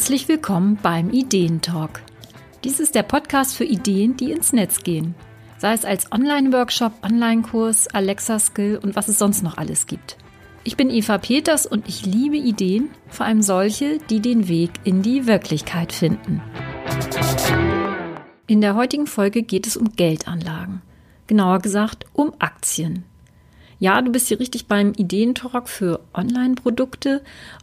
Herzlich willkommen beim Ideentalk. Dies ist der Podcast für Ideen, die ins Netz gehen. Sei es als Online-Workshop, Online-Kurs, Alexa-Skill und was es sonst noch alles gibt. Ich bin Eva Peters und ich liebe Ideen, vor allem solche, die den Weg in die Wirklichkeit finden. In der heutigen Folge geht es um Geldanlagen. Genauer gesagt um Aktien. Ja, du bist hier richtig beim Ideentalk für Online-Produkte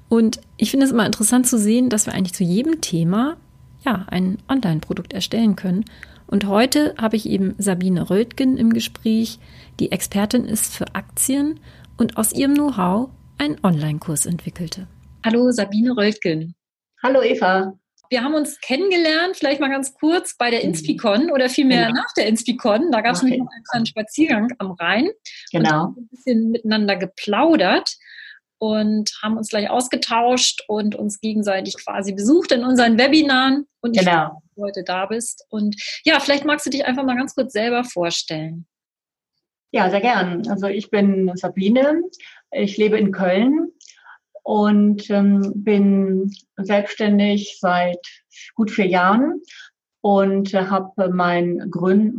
und ich finde es immer interessant zu sehen, dass wir eigentlich zu jedem Thema ja ein Online-Produkt erstellen können. Und heute habe ich eben Sabine Rötgen im Gespräch, die Expertin ist für Aktien und aus ihrem Know-how einen Online-Kurs entwickelte. Hallo Sabine Rötgen. Hallo Eva. Wir haben uns kennengelernt, vielleicht mal ganz kurz bei der mhm. Inspicon oder vielmehr genau. nach der Inspicon. Da gab es nämlich noch einen kleinen Spaziergang am Rhein. Genau. Und ein bisschen miteinander geplaudert und haben uns gleich ausgetauscht und uns gegenseitig quasi besucht in unseren Webinaren. Und ich genau. dass du heute da bist. Und ja, vielleicht magst du dich einfach mal ganz kurz selber vorstellen. Ja, sehr gern. Also ich bin Sabine. Ich lebe in Köln und ähm, bin selbstständig seit gut vier Jahren und äh, habe mein,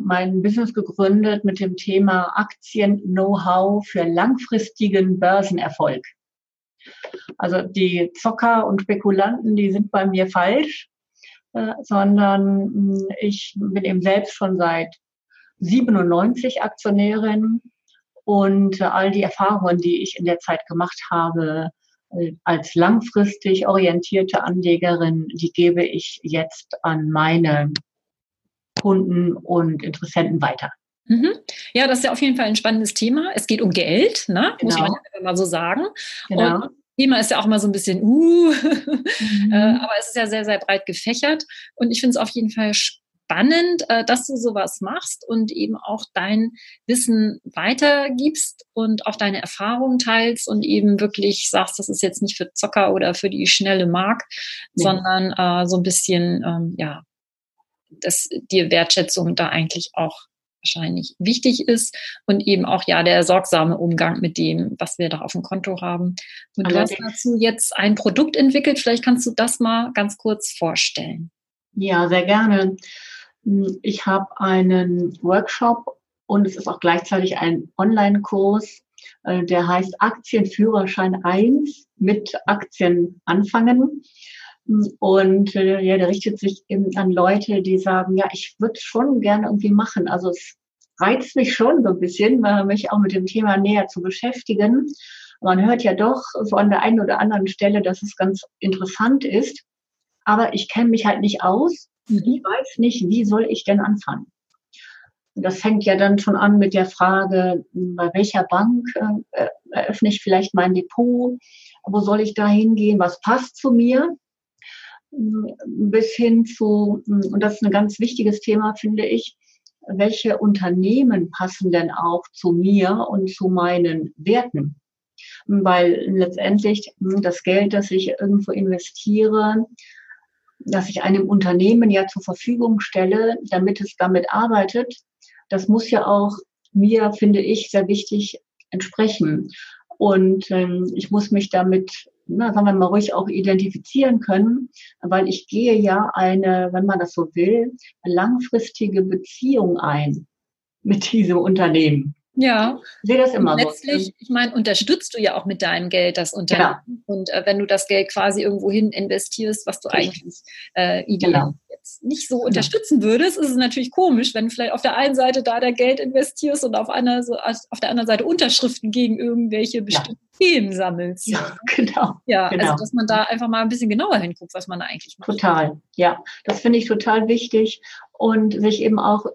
mein Business gegründet mit dem Thema Aktien-Know-how für langfristigen Börsenerfolg. Also die Zocker und Spekulanten, die sind bei mir falsch, äh, sondern hm, ich bin eben selbst schon seit 97 Aktionärin und äh, all die Erfahrungen, die ich in der Zeit gemacht habe, als langfristig orientierte Anlegerin, die gebe ich jetzt an meine Kunden und Interessenten weiter. Mhm. Ja, das ist ja auf jeden Fall ein spannendes Thema. Es geht um Geld, ne? Genau. muss man ja mal so sagen. Genau. Und Thema ist ja auch immer so ein bisschen, uh, mhm. Äh, aber es ist ja sehr, sehr breit gefächert. Und ich finde es auf jeden Fall spannend spannend, äh, dass du sowas machst und eben auch dein Wissen weitergibst und auch deine Erfahrungen teilst und eben wirklich sagst, das ist jetzt nicht für Zocker oder für die schnelle Mark, nee. sondern äh, so ein bisschen, ähm, ja, dass dir Wertschätzung da eigentlich auch wahrscheinlich wichtig ist und eben auch ja der sorgsame Umgang mit dem, was wir da auf dem Konto haben. Und Allerdings. du hast dazu jetzt ein Produkt entwickelt. Vielleicht kannst du das mal ganz kurz vorstellen. Ja, sehr gerne. Ich habe einen Workshop und es ist auch gleichzeitig ein Online-Kurs, äh, der heißt Aktienführerschein 1 mit Aktien anfangen. Und äh, ja, der richtet sich eben an Leute, die sagen, ja, ich würde schon gerne irgendwie machen. Also es reizt mich schon so ein bisschen, mich auch mit dem Thema näher zu beschäftigen. Man hört ja doch so an der einen oder anderen Stelle, dass es ganz interessant ist. Aber ich kenne mich halt nicht aus ich weiß nicht, wie soll ich denn anfangen? das fängt ja dann schon an mit der Frage, bei welcher Bank äh, eröffne ich vielleicht mein Depot? Wo soll ich da hingehen? Was passt zu mir? Bis hin zu, und das ist ein ganz wichtiges Thema, finde ich, welche Unternehmen passen denn auch zu mir und zu meinen Werten? Weil letztendlich das Geld, das ich irgendwo investiere, das ich einem Unternehmen ja zur Verfügung stelle, damit es damit arbeitet, das muss ja auch mir, finde ich, sehr wichtig entsprechen. Und ähm, ich muss mich damit, na, sagen wir mal ruhig auch identifizieren können, weil ich gehe ja eine, wenn man das so will, langfristige Beziehung ein mit diesem Unternehmen. Ja. Ich sehe das immer Letztlich, so. ich meine, unterstützt du ja auch mit deinem Geld das Unternehmen. Genau. Und äh, wenn du das Geld quasi irgendwohin investierst, was du Richtig. eigentlich äh, ideal genau. jetzt nicht so genau. unterstützen würdest, ist es natürlich komisch, wenn du vielleicht auf der einen Seite da der Geld investierst und auf, einer, so, auf der anderen Seite Unterschriften gegen irgendwelche bestimmten ja. Themen sammelst. Ja, genau. Ja, also, genau. also dass man da einfach mal ein bisschen genauer hinguckt, was man da eigentlich macht. Total, ja. Das finde ich total wichtig und sich eben auch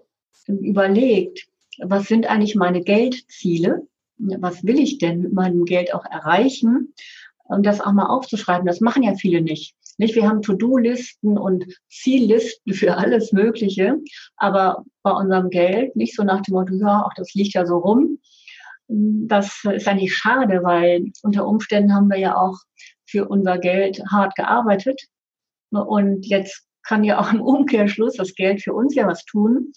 überlegt, was sind eigentlich meine Geldziele? Was will ich denn mit meinem Geld auch erreichen? Und das auch mal aufzuschreiben, das machen ja viele nicht. Nicht, wir haben To-Do-Listen und Ziellisten für alles Mögliche, aber bei unserem Geld nicht so nach dem Motto, ja, auch das liegt ja so rum. Das ist eigentlich schade, weil unter Umständen haben wir ja auch für unser Geld hart gearbeitet. Und jetzt kann ja auch im Umkehrschluss das Geld für uns ja was tun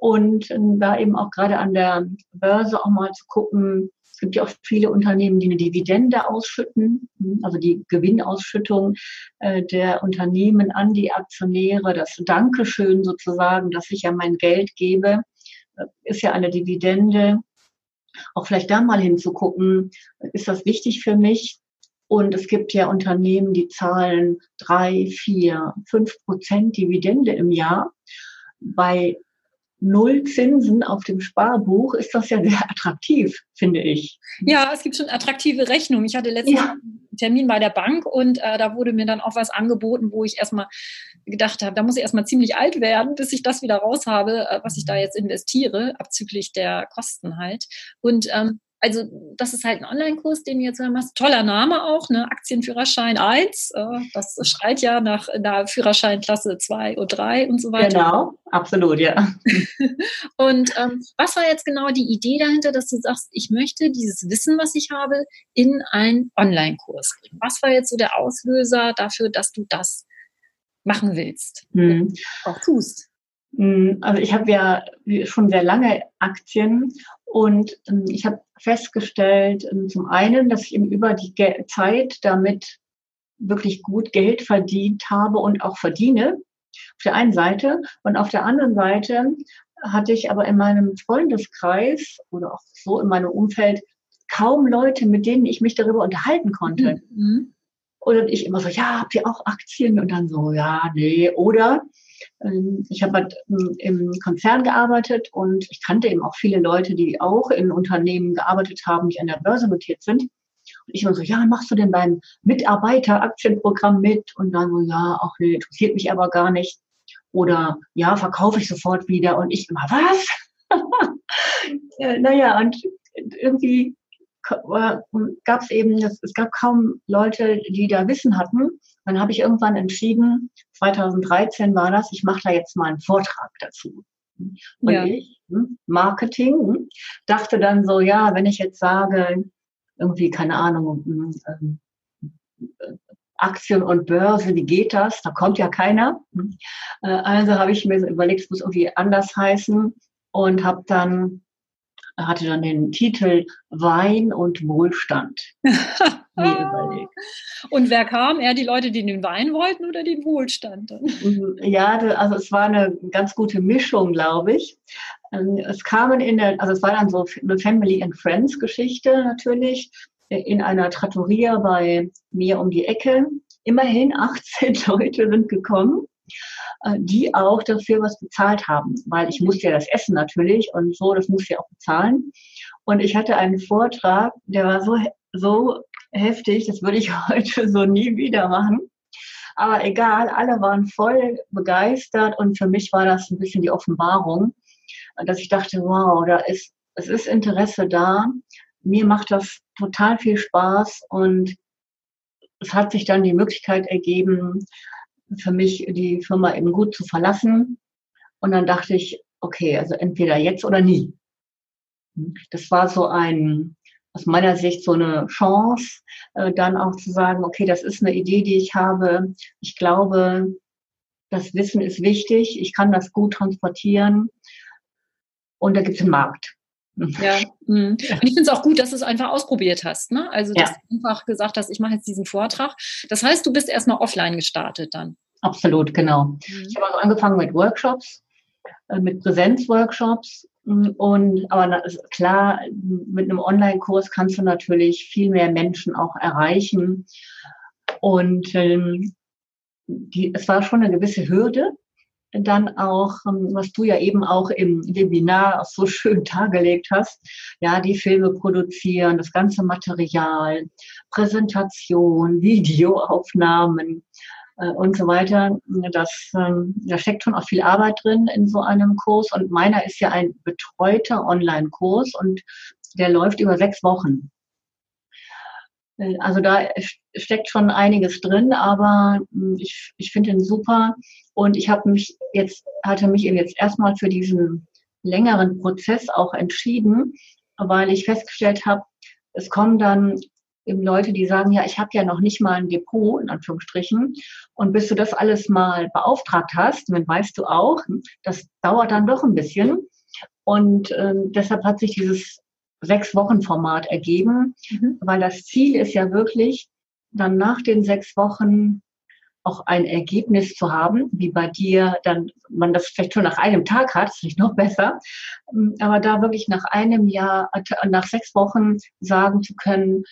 und ähm, da eben auch gerade an der Börse auch mal zu gucken, Es gibt ja auch viele Unternehmen, die eine Dividende ausschütten, hm, also die Gewinnausschüttung äh, der Unternehmen an die Aktionäre, das Dankeschön sozusagen, dass ich ja mein Geld gebe, äh, ist ja eine Dividende. Auch vielleicht da mal hinzugucken, ist das wichtig für mich? Und es gibt ja Unternehmen, die zahlen drei, vier, fünf Prozent Dividende im Jahr. Bei null Zinsen auf dem Sparbuch ist das ja sehr attraktiv, finde ich. Ja, es gibt schon attraktive Rechnungen. Ich hatte letztens ja. einen Termin bei der Bank und äh, da wurde mir dann auch was angeboten, wo ich erstmal gedacht habe, da muss ich erstmal ziemlich alt werden, bis ich das wieder raus habe, äh, was ich da jetzt investiere, abzüglich der Kosten halt. Und ähm, also das ist halt ein Online-Kurs, den du jetzt machst. Toller Name auch, ne? Aktienführerschein 1. Äh, das schreit ja nach einer Führerscheinklasse 2 und 3 und so weiter. Genau, absolut, ja. und ähm, was war jetzt genau die Idee dahinter, dass du sagst, ich möchte dieses Wissen, was ich habe, in einen Online-Kurs bringen? Was war jetzt so der Auslöser dafür, dass du das machen willst? Hm. Auch tust. Hm, also ich habe ja schon sehr lange Aktien und ähm, ich habe festgestellt, ähm, zum einen, dass ich eben über die Zeit damit wirklich gut Geld verdient habe und auch verdiene. Auf der einen Seite. Und auf der anderen Seite hatte ich aber in meinem Freundeskreis oder auch so in meinem Umfeld kaum Leute, mit denen ich mich darüber unterhalten konnte. Mhm. Und ich immer so, ja, habt ihr auch Aktien? Und dann so, ja, nee. Oder ich habe halt ähm, im Konzern gearbeitet und ich kannte eben auch viele Leute, die auch in Unternehmen gearbeitet haben, die an der Börse notiert sind. Und ich immer so, ja, machst du denn beim Mitarbeiteraktienprogramm mit? Und dann so, ja, auch nee, interessiert mich aber gar nicht. Oder ja, verkaufe ich sofort wieder. Und ich immer, was? naja, und irgendwie gab es eben, es gab kaum Leute, die da Wissen hatten. Dann habe ich irgendwann entschieden, 2013 war das, ich mache da jetzt mal einen Vortrag dazu. Und ja. ich, hm, Marketing, hm, dachte dann so, ja, wenn ich jetzt sage, irgendwie, keine Ahnung, hm, äh, Aktien und Börse, wie geht das? Da kommt ja keiner. Äh, also habe ich mir überlegt, es muss irgendwie anders heißen und habe dann hatte dann den Titel Wein und Wohlstand. und wer kam? Eher die Leute, die den Wein wollten oder den Wohlstand? Mhm, ja, also es war eine ganz gute Mischung, glaube ich. Ähm, es kamen in der, also es war dann so eine Family and Friends Geschichte natürlich, in einer Trattoria bei mir um die Ecke. Immerhin 18 Leute sind gekommen. Äh, die auch dafür was bezahlt haben, weil ich musste ja das essen natürlich und so, das musste ich auch bezahlen. Und ich hatte einen Vortrag, der war so, so heftig, das würde ich heute so nie wieder machen. Aber egal, alle waren voll begeistert und für mich war das ein bisschen die Offenbarung, dass ich dachte, wow, da ist, es ist Interesse da. Mir macht das total viel Spaß und es hat sich dann die Möglichkeit ergeben, für mich die Firma eben gut zu verlassen. Und dann dachte ich, okay, also entweder jetzt oder nie. Das war so ein, aus meiner Sicht so eine Chance, äh, dann auch zu sagen, okay, das ist eine Idee, die ich habe. Ich glaube, das Wissen ist wichtig. Ich kann das gut transportieren. Und da gibt es einen Markt. Ja, mhm. und ich finde es auch gut, dass du es einfach ausprobiert hast. Ne? Also, dass ja. du einfach gesagt hast, ich mache jetzt diesen Vortrag. Das heißt, du bist erstmal offline gestartet dann. Absolut, genau. Mhm. Ich habe also angefangen mit Workshops, äh, mit Präsenzworkshops. Mm, und aber klar, mit einem Online-Kurs kannst du natürlich viel mehr Menschen auch erreichen. Und ähm, die, es war schon eine gewisse Hürde, dann auch, ähm, was du ja eben auch im Webinar so schön dargelegt hast, ja, die Filme produzieren, das ganze Material, Präsentation, Videoaufnahmen äh, und so weiter. Das, ähm, da steckt schon auch viel Arbeit drin in so einem Kurs und meiner ist ja ein betreuter Online-Kurs und der läuft über sechs Wochen. Äh, also da steckt schon einiges drin, aber hm, ich, ich finde ihn super und ich habe mich jetzt, hatte mich jetzt erstmal für diesen längeren Prozess auch entschieden, weil ich festgestellt habe, es kommen dann eben Leute, die sagen, ja, ich habe ja noch nicht mal ein Depot, in Anführungsstrichen. Und bis du das alles mal beauftragt hast, dann weißt du auch, das dauert dann doch ein bisschen. Und ähm, deshalb hat sich dieses sechs Wochen Format ergeben, mhm. weil das Ziel ist ja wirklich, dann nach den sechs Wochen auch ein Ergebnis zu haben, wie bei dir, dann man das vielleicht schon nach einem Tag hat, ist vielleicht noch besser, ähm, aber da wirklich nach einem Jahr, äh, nach sechs Wochen sagen zu können,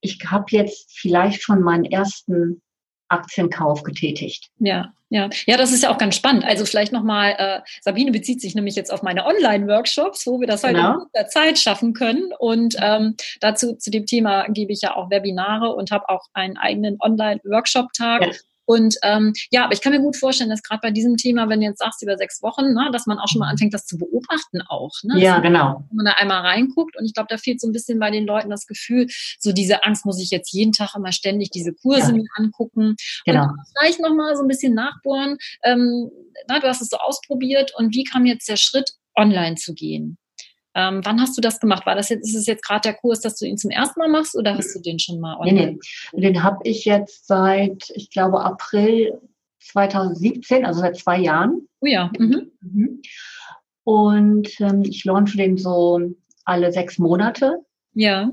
ich habe jetzt vielleicht schon meinen ersten Aktienkauf getätigt. Ja, ja, ja, das ist ja auch ganz spannend. Also vielleicht nochmal, äh, Sabine bezieht sich nämlich jetzt auf meine Online-Workshops, wo wir das genau. in der Zeit schaffen können. Und ähm, dazu zu dem Thema gebe ich ja auch Webinare und habe auch einen eigenen Online-Workshop-Tag. Ja und ähm, ja, aber ich kann mir gut vorstellen, dass gerade bei diesem Thema, wenn du jetzt sagst über sechs Wochen, ne, dass man auch schon mal anfängt, das zu beobachten auch. Ne? Ja, genau. Wenn man da einmal reinguckt und ich glaube, da fehlt so ein bisschen bei den Leuten das Gefühl, so diese Angst muss ich jetzt jeden Tag immer ständig diese Kurse ja. mir angucken. Genau. Und vielleicht nochmal so ein bisschen nachbohren. Ähm, na, du hast es so ausprobiert und wie kam jetzt der Schritt, online zu gehen? Ähm, wann hast du das gemacht? War das jetzt, ist es jetzt gerade der Kurs, dass du ihn zum ersten Mal machst oder hast du den schon mal online? Nee, nee. Den habe ich jetzt seit, ich glaube, April 2017, also seit zwei Jahren. Oh ja. Mhm. Mhm. Und ähm, ich launche den so alle sechs Monate. Ja.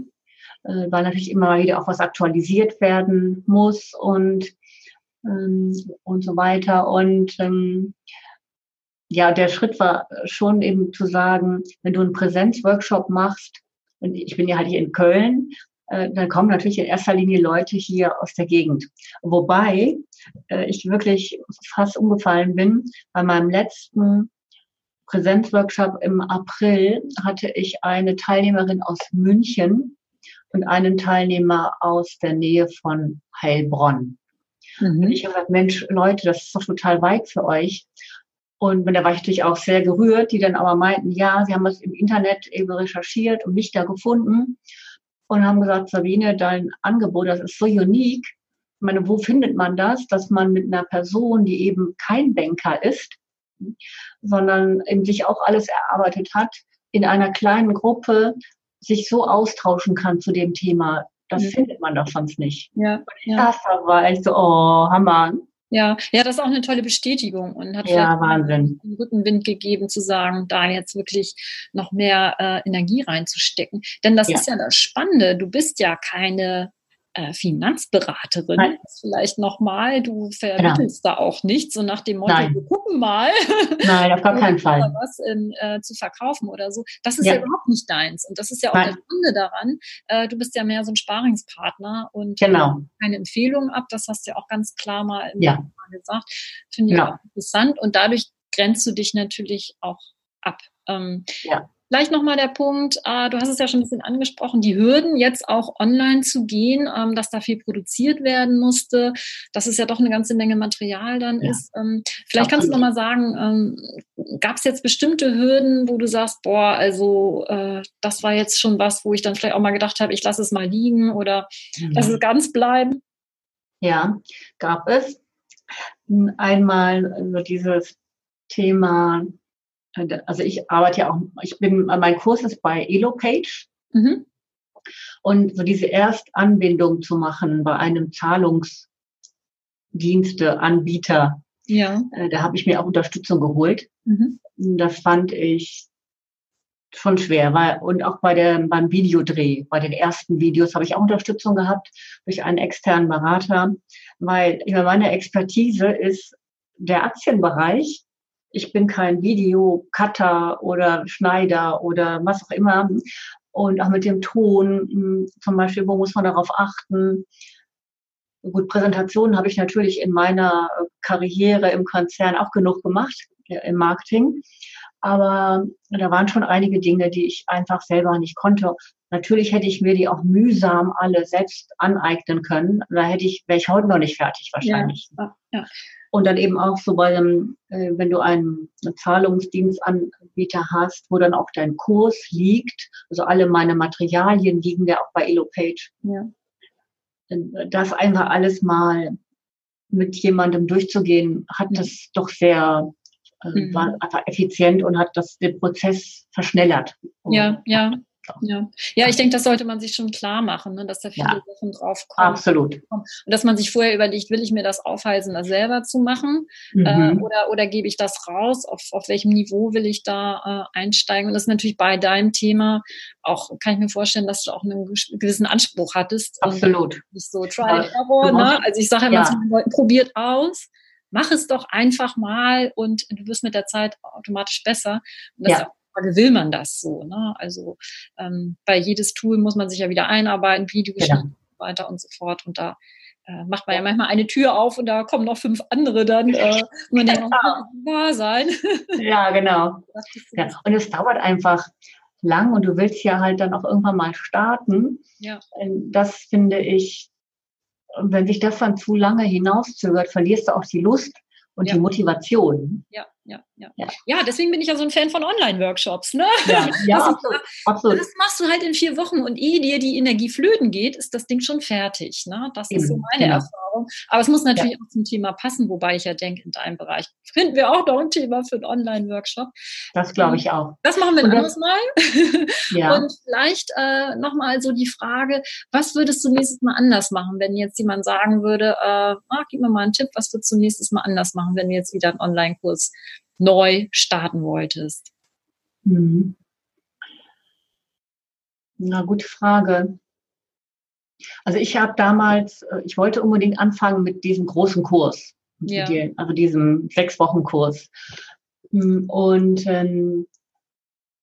Äh, weil natürlich immer wieder auch was aktualisiert werden muss und, ähm, und so weiter. Und ähm, ja, der Schritt war schon eben zu sagen, wenn du einen Präsenzworkshop machst, und ich bin ja halt hier in Köln, äh, dann kommen natürlich in erster Linie Leute hier aus der Gegend. Wobei äh, ich wirklich fast umgefallen bin. Bei meinem letzten Präsenzworkshop im April hatte ich eine Teilnehmerin aus München und einen Teilnehmer aus der Nähe von Heilbronn. Mhm. Und ich habe gesagt, Mensch, Leute, das ist doch total weit für euch. Und da war ich natürlich auch sehr gerührt, die dann aber meinten, ja, sie haben es im Internet eben recherchiert und nicht da gefunden und haben gesagt, Sabine, dein Angebot, das ist so unique. Ich meine, wo findet man das, dass man mit einer Person, die eben kein Banker ist, sondern eben sich auch alles erarbeitet hat, in einer kleinen Gruppe sich so austauschen kann zu dem Thema. Das ja. findet man doch sonst nicht. Ja, ja. Das war echt so, oh, Hammer. Ja, ja, das ist auch eine tolle Bestätigung und hat ja, Wahnsinn. einen Rückenwind gegeben, zu sagen, da jetzt wirklich noch mehr äh, Energie reinzustecken. Denn das ja. ist ja das Spannende. Du bist ja keine äh, Finanzberaterin. Nein. Vielleicht nochmal, du vermittelst genau. da auch nichts, so nach dem Motto, Nein. wir gucken mal. Nein, auf gar keinen Fall. Was in, äh, zu verkaufen oder so. Das ist ja. ja. überhaupt nicht deins. Und das ist ja auch Nein. das Spannende daran. Äh, du bist ja mehr so ein Sparingspartner und genau. keine Empfehlung ab. Das hast du ja auch ganz klar mal ja. gesagt. Finde ich genau. auch interessant. Und dadurch grenzt du dich natürlich auch ab. Ähm, ja. Vielleicht nochmal der Punkt, äh, du hast es ja schon ein bisschen angesprochen, die Hürden, jetzt auch online zu gehen, ähm, dass da viel produziert werden musste, dass es ja doch eine ganze Menge Material dann ja. ist. Ähm, vielleicht kannst du nochmal sagen, ähm, gab es jetzt bestimmte Hürden, wo du sagst, boah, also äh, das war jetzt schon was, wo ich dann vielleicht auch mal gedacht habe, ich lasse es mal liegen oder mhm. lass es ganz bleiben? Ja, gab es. Einmal also dieses Thema also ich arbeite ja auch, ich bin, mein Kurs ist bei Elopage. Mhm. Und so diese Erstanbindung zu machen bei einem Zahlungsdiensteanbieter, ja. Äh, da habe ich mir auch Unterstützung geholt. Mhm. Das fand ich schon schwer, weil, und auch bei der, beim Videodreh, bei den ersten Videos habe ich auch Unterstützung gehabt durch einen externen Berater, weil ich meine, meine Expertise ist der Aktienbereich ich bin kein Videocutter oder Schneider oder was auch immer. Und auch mit dem Ton, hm, zum Beispiel, wo muss man darauf achten? Gut, Präsentationen habe ich natürlich in meiner Karriere im Konzern auch genug gemacht, im Marketing. Aber da waren schon einige Dinge, die ich einfach selber nicht konnte. Natürlich hätte ich mir die auch mühsam alle selbst aneignen können. Da hätte ich, wäre ich heute noch nicht fertig wahrscheinlich. Ja, ja. Und dann eben auch so bei einem, äh, wenn du einen Zahlungsdienstanbieter hast, wo dann auch dein Kurs liegt, also alle meine Materialien liegen ja auch bei EloPage. Ja. Das einfach alles mal mit jemandem durchzugehen, hat ja. das doch sehr, äh, mhm. war einfach effizient und hat das den Prozess verschnellert. Ja, ja. Ja. ja, ich denke, das sollte man sich schon klar machen, ne, dass da viele ja. Sachen drauf kommen. Absolut. Und dass man sich vorher überlegt, will ich mir das aufhalsen, das selber zu machen? Äh, mhm. Äh, oder, oder gebe ich das raus? Auf, auf welchem Niveau will ich da äh, einsteigen? Und das ist natürlich bei deinem Thema auch, kann ich mir vorstellen, dass du auch einen gewissen Anspruch hattest. Absolut. Nicht so Try Error, ne? Also ich sage immer ja. zu den Leuten, probiert aus mach es doch einfach mal und du wirst mit der Zeit automatisch besser. Und das ja. Frage, will man das so? Ne? Also ähm, bei jedes Tool muss man sich ja wieder einarbeiten, Videos genau. und so weiter und so fort. Und da äh, macht man ja manchmal eine Tür auf und da kommen noch fünf andere dann. Äh, und man denkt, oh, wahr sein. ja, genau. Ja. Und es dauert einfach lang und du willst ja halt dann auch irgendwann mal starten. Ja. Ähm, das finde ich, wenn sich das dann zu lange hinauszögert, verlierst du auch die Lust und ja. die Motivation. Ja ja, ja. ja. Ja, deswegen bin ich ja so ein Fan von Online-Workshops. Ne? Ja, ja das, absolut, absolut. Das machst du halt in vier Wochen und ehe dir die Energie flöten geht, ist das Ding schon fertig. Ne? Das ist so meine genau. Erfahrung. Aber es muss natürlich ja. auch zum Thema passen, wobei ich ja denke, in deinem Bereich finden wir auch noch ein Thema für einen Online-Workshop. Das glaube ich auch. Das machen wir ein anderes Mal. Ja. Und vielleicht äh, nochmal so die Frage, was würdest du nächstes Mal anders machen, wenn jetzt jemand sagen würde, äh, ah, gib mir mal einen Tipp, was würdest du nächstes Mal anders machen, wenn wir jetzt wieder einen Online-Kurs neu starten wolltest? Hm. Na, gute Frage. Also ich habe damals, äh, ich wollte unbedingt anfangen mit diesem großen Kurs, ja. also diesem sechs Wochen Kurs. Hm, und ähm,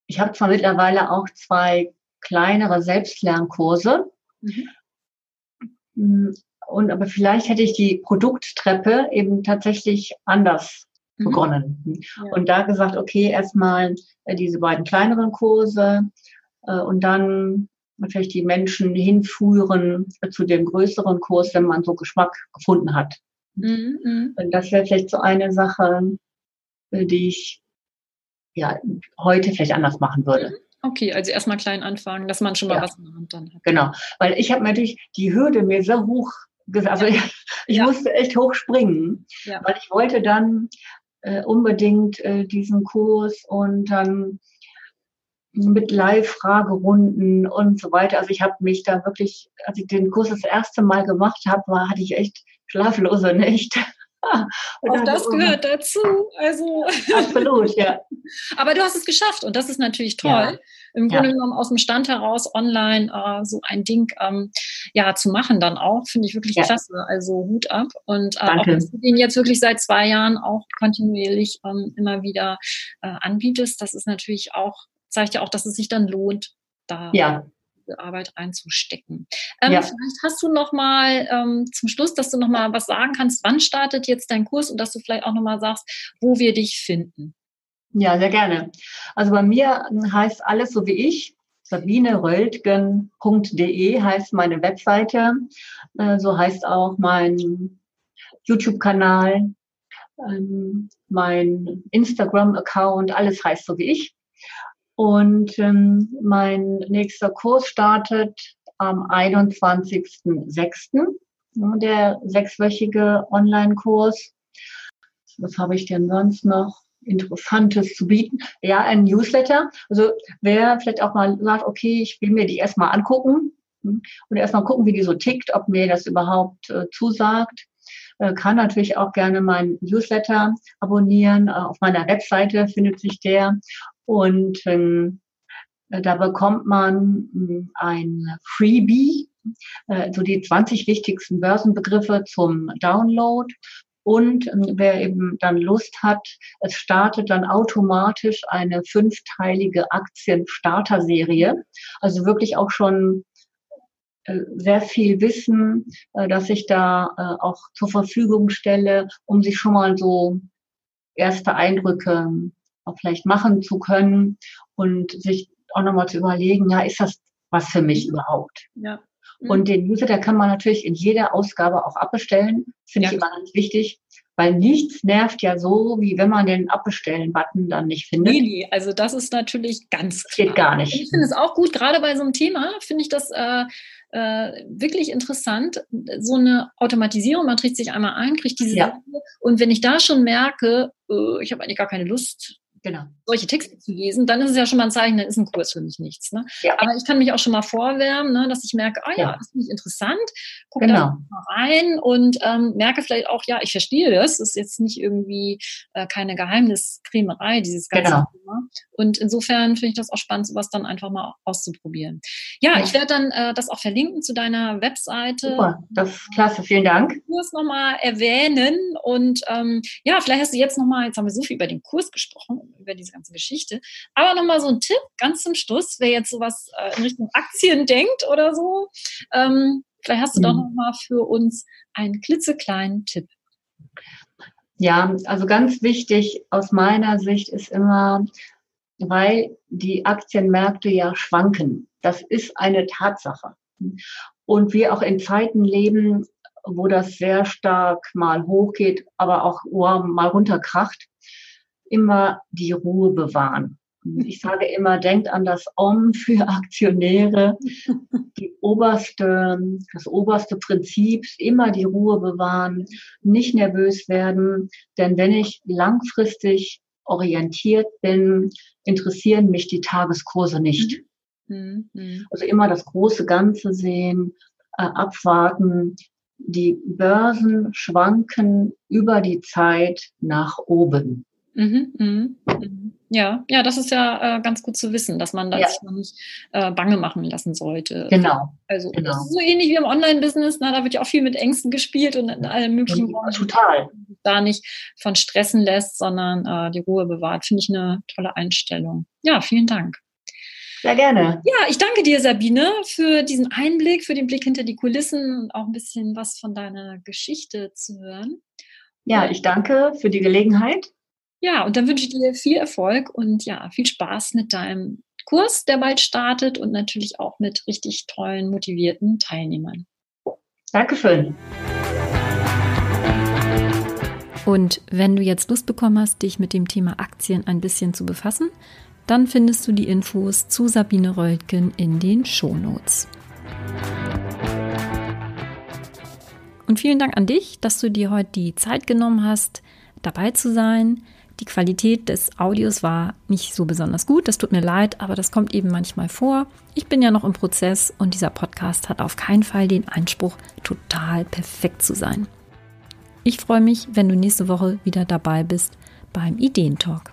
ich habe zwar mittlerweile auch zwei kleinere Selbstlernkurse. Mhm. Hm, und aber vielleicht hätte ich die Produkttreppe eben tatsächlich anders mhm. Begonnen. Ja. Und da gesagt, okay, erstmal äh, diese beiden kleineren Kurse äh, und dann vielleicht die Menschen hinführen äh, zu dem größeren Kurs, wenn man so Geschmack gefunden hat. Mhm. mhm. Und das wäre vielleicht so eine Sache, die ich ja heute vielleicht anders machen würde. Mhm. Okay, also erstmal klein anfangen, dass man schon mal ja. was in der Hand dann hat. Genau, weil ich habe natürlich die Hürde mir sehr hoch also ich, ich ja. musste echt hoch springen, ja. weil ich wollte dann äh, unbedingt äh, diesen Kurs und dann mit Live-Fragerunden und so weiter. Also ich habe mich da wirklich, als ich den Kurs das erste Mal gemacht habe, war, hatte ich echt schlaflose Nächte. Auch das gehört dazu. Also absolut, ja. Aber du hast es geschafft und das ist natürlich toll. Ja. Im Grunde ja. genommen aus dem Stand heraus online äh, so ein Ding ähm, ja zu machen dann auch finde ich wirklich ja. klasse. Also Hut ab und äh, auch dass du den jetzt wirklich seit zwei Jahren auch kontinuierlich ähm, immer wieder äh, anbietest. Das ist natürlich auch zeigt ja auch, dass es sich dann lohnt, da ja. Arbeit reinzustecken. Ähm, ja. Vielleicht hast du noch mal ähm, zum Schluss, dass du noch mal was sagen kannst. Wann startet jetzt dein Kurs und dass du vielleicht auch noch mal sagst, wo wir dich finden? Ja, sehr gerne. Also bei mir heißt alles so wie ich. SabineRöldgen.de heißt meine Webseite. Äh, so heißt auch mein YouTube-Kanal, ähm, mein Instagram-Account, alles heißt so wie ich. Und ähm, mein nächster Kurs startet am 21.06. Der sechswöchige Online-Kurs. Was habe ich denn sonst noch? Interessantes zu bieten. Ja, ein Newsletter. Also wer vielleicht auch mal sagt, okay, ich will mir die erstmal angucken hm, und erstmal gucken, wie die so tickt, ob mir das überhaupt äh, zusagt, äh, kann natürlich auch gerne meinen Newsletter abonnieren. Äh, auf meiner Webseite findet sich der. Und ähm, da bekommt man hm, ein Freebie, äh, so die 20 wichtigsten Börsenbegriffe zum Download. Und ähm, wer eben dann Lust hat, es startet dann automatisch eine fünfteilige Aktien-Starter-Serie. Also wirklich auch schon äh, sehr viel Wissen, äh, das ich da äh, auch zur Verfügung stelle, um sich schon mal so erste Eindrücke auch vielleicht machen zu können und sich auch nochmal zu überlegen, ja, ist das was für mich überhaupt? Ja. Mhm. Und den Newsletter kann man natürlich in jeder Ausgabe auch abbestellen. Finde ja. ich immer ganz wichtig, weil nichts nervt ja so, wie wenn man den Abbestellen-Button dann nicht findet. Nee, nee, also das ist natürlich ganz klar. Geht gar nicht. Ich finde es auch gut, gerade bei so einem Thema finde ich das äh, äh, wirklich interessant. So eine Automatisierung, man trägt sich einmal ein, kriegt diese ja. und wenn ich da schon merke, äh, ich habe eigentlich gar keine Lust, genau. solche Texte zu lesen, dann ist es ja schon mal ein Zeichen, dann ist ein Kurs für mich nichts. Ne? Ja. Aber ich kann mich auch schon mal vorwärmen, ne, dass ich merke, ah ja, ja. das finde ich interessant, gucke genau. da mal rein und ähm, merke vielleicht auch, ja, ich verstehe das, das ist jetzt nicht irgendwie äh, keine Geheimniskrämerei, dieses ganze genau. Thema. Und insofern finde ich das auch spannend, sowas dann einfach mal auszuprobieren. Ja, ja. ich werde dann äh, das auch verlinken zu deiner Webseite. Super, das ist klasse, vielen Dank. Kurs nochmal erwähnen und ähm, ja, vielleicht hast du jetzt nochmal, jetzt haben wir so viel über den Kurs gesprochen, über diese ganze Geschichte, aber nochmal so ein Tipp ganz zum Schluss, wer jetzt sowas äh, in Richtung Aktien denkt oder so, ähm, vielleicht hast du mhm. doch nochmal für uns einen klitzekleinen Tipp. Ja, also ganz wichtig aus meiner Sicht ist immer, weil die Aktienmärkte ja schwanken. Das ist eine Tatsache. Und wir auch in Zeiten leben, wo das sehr stark mal hochgeht, aber auch oh, mal runterkracht, immer die Ruhe bewahren. Ich sage immer, denkt an das Om für Aktionäre. Die oberste, das oberste Prinzip, immer die Ruhe bewahren, nicht nervös werden. Denn wenn ich langfristig orientiert bin, interessieren mich die Tageskurse nicht. Also immer das große Ganze sehen, äh, abwarten. Die Börsen schwanken über die Zeit nach oben. Mhm, mhm, mhm. Ja, ja, das ist ja äh, ganz gut zu wissen, dass man das ja. nicht äh, bange machen lassen sollte. Genau. Also genau. Das ist so ähnlich wie im Online-Business, da wird ja auch viel mit Ängsten gespielt und in allen möglichen ja, Total. Da nicht von stressen lässt, sondern äh, die Ruhe bewahrt. Finde ich eine tolle Einstellung. Ja, vielen Dank. Sehr gerne. Ja, ich danke dir, Sabine, für diesen Einblick, für den Blick hinter die Kulissen und auch ein bisschen was von deiner Geschichte zu hören. Ja, ich danke für die Gelegenheit. Ja, und dann wünsche ich dir viel Erfolg und ja, viel Spaß mit deinem Kurs, der bald startet und natürlich auch mit richtig tollen, motivierten Teilnehmern. Dankeschön. Und wenn du jetzt Lust bekommen hast, dich mit dem Thema Aktien ein bisschen zu befassen, dann findest du die Infos zu Sabine Reutgen in den Shownotes. Und vielen Dank an dich, dass du dir heute die Zeit genommen hast, dabei zu sein. Die Qualität des Audios war nicht so besonders gut, das tut mir leid, aber das kommt eben manchmal vor. Ich bin ja noch im Prozess und dieser Podcast hat auf keinen Fall den Anspruch, total perfekt zu sein. Ich freue mich, wenn du nächste Woche wieder dabei bist beim Ideentalk.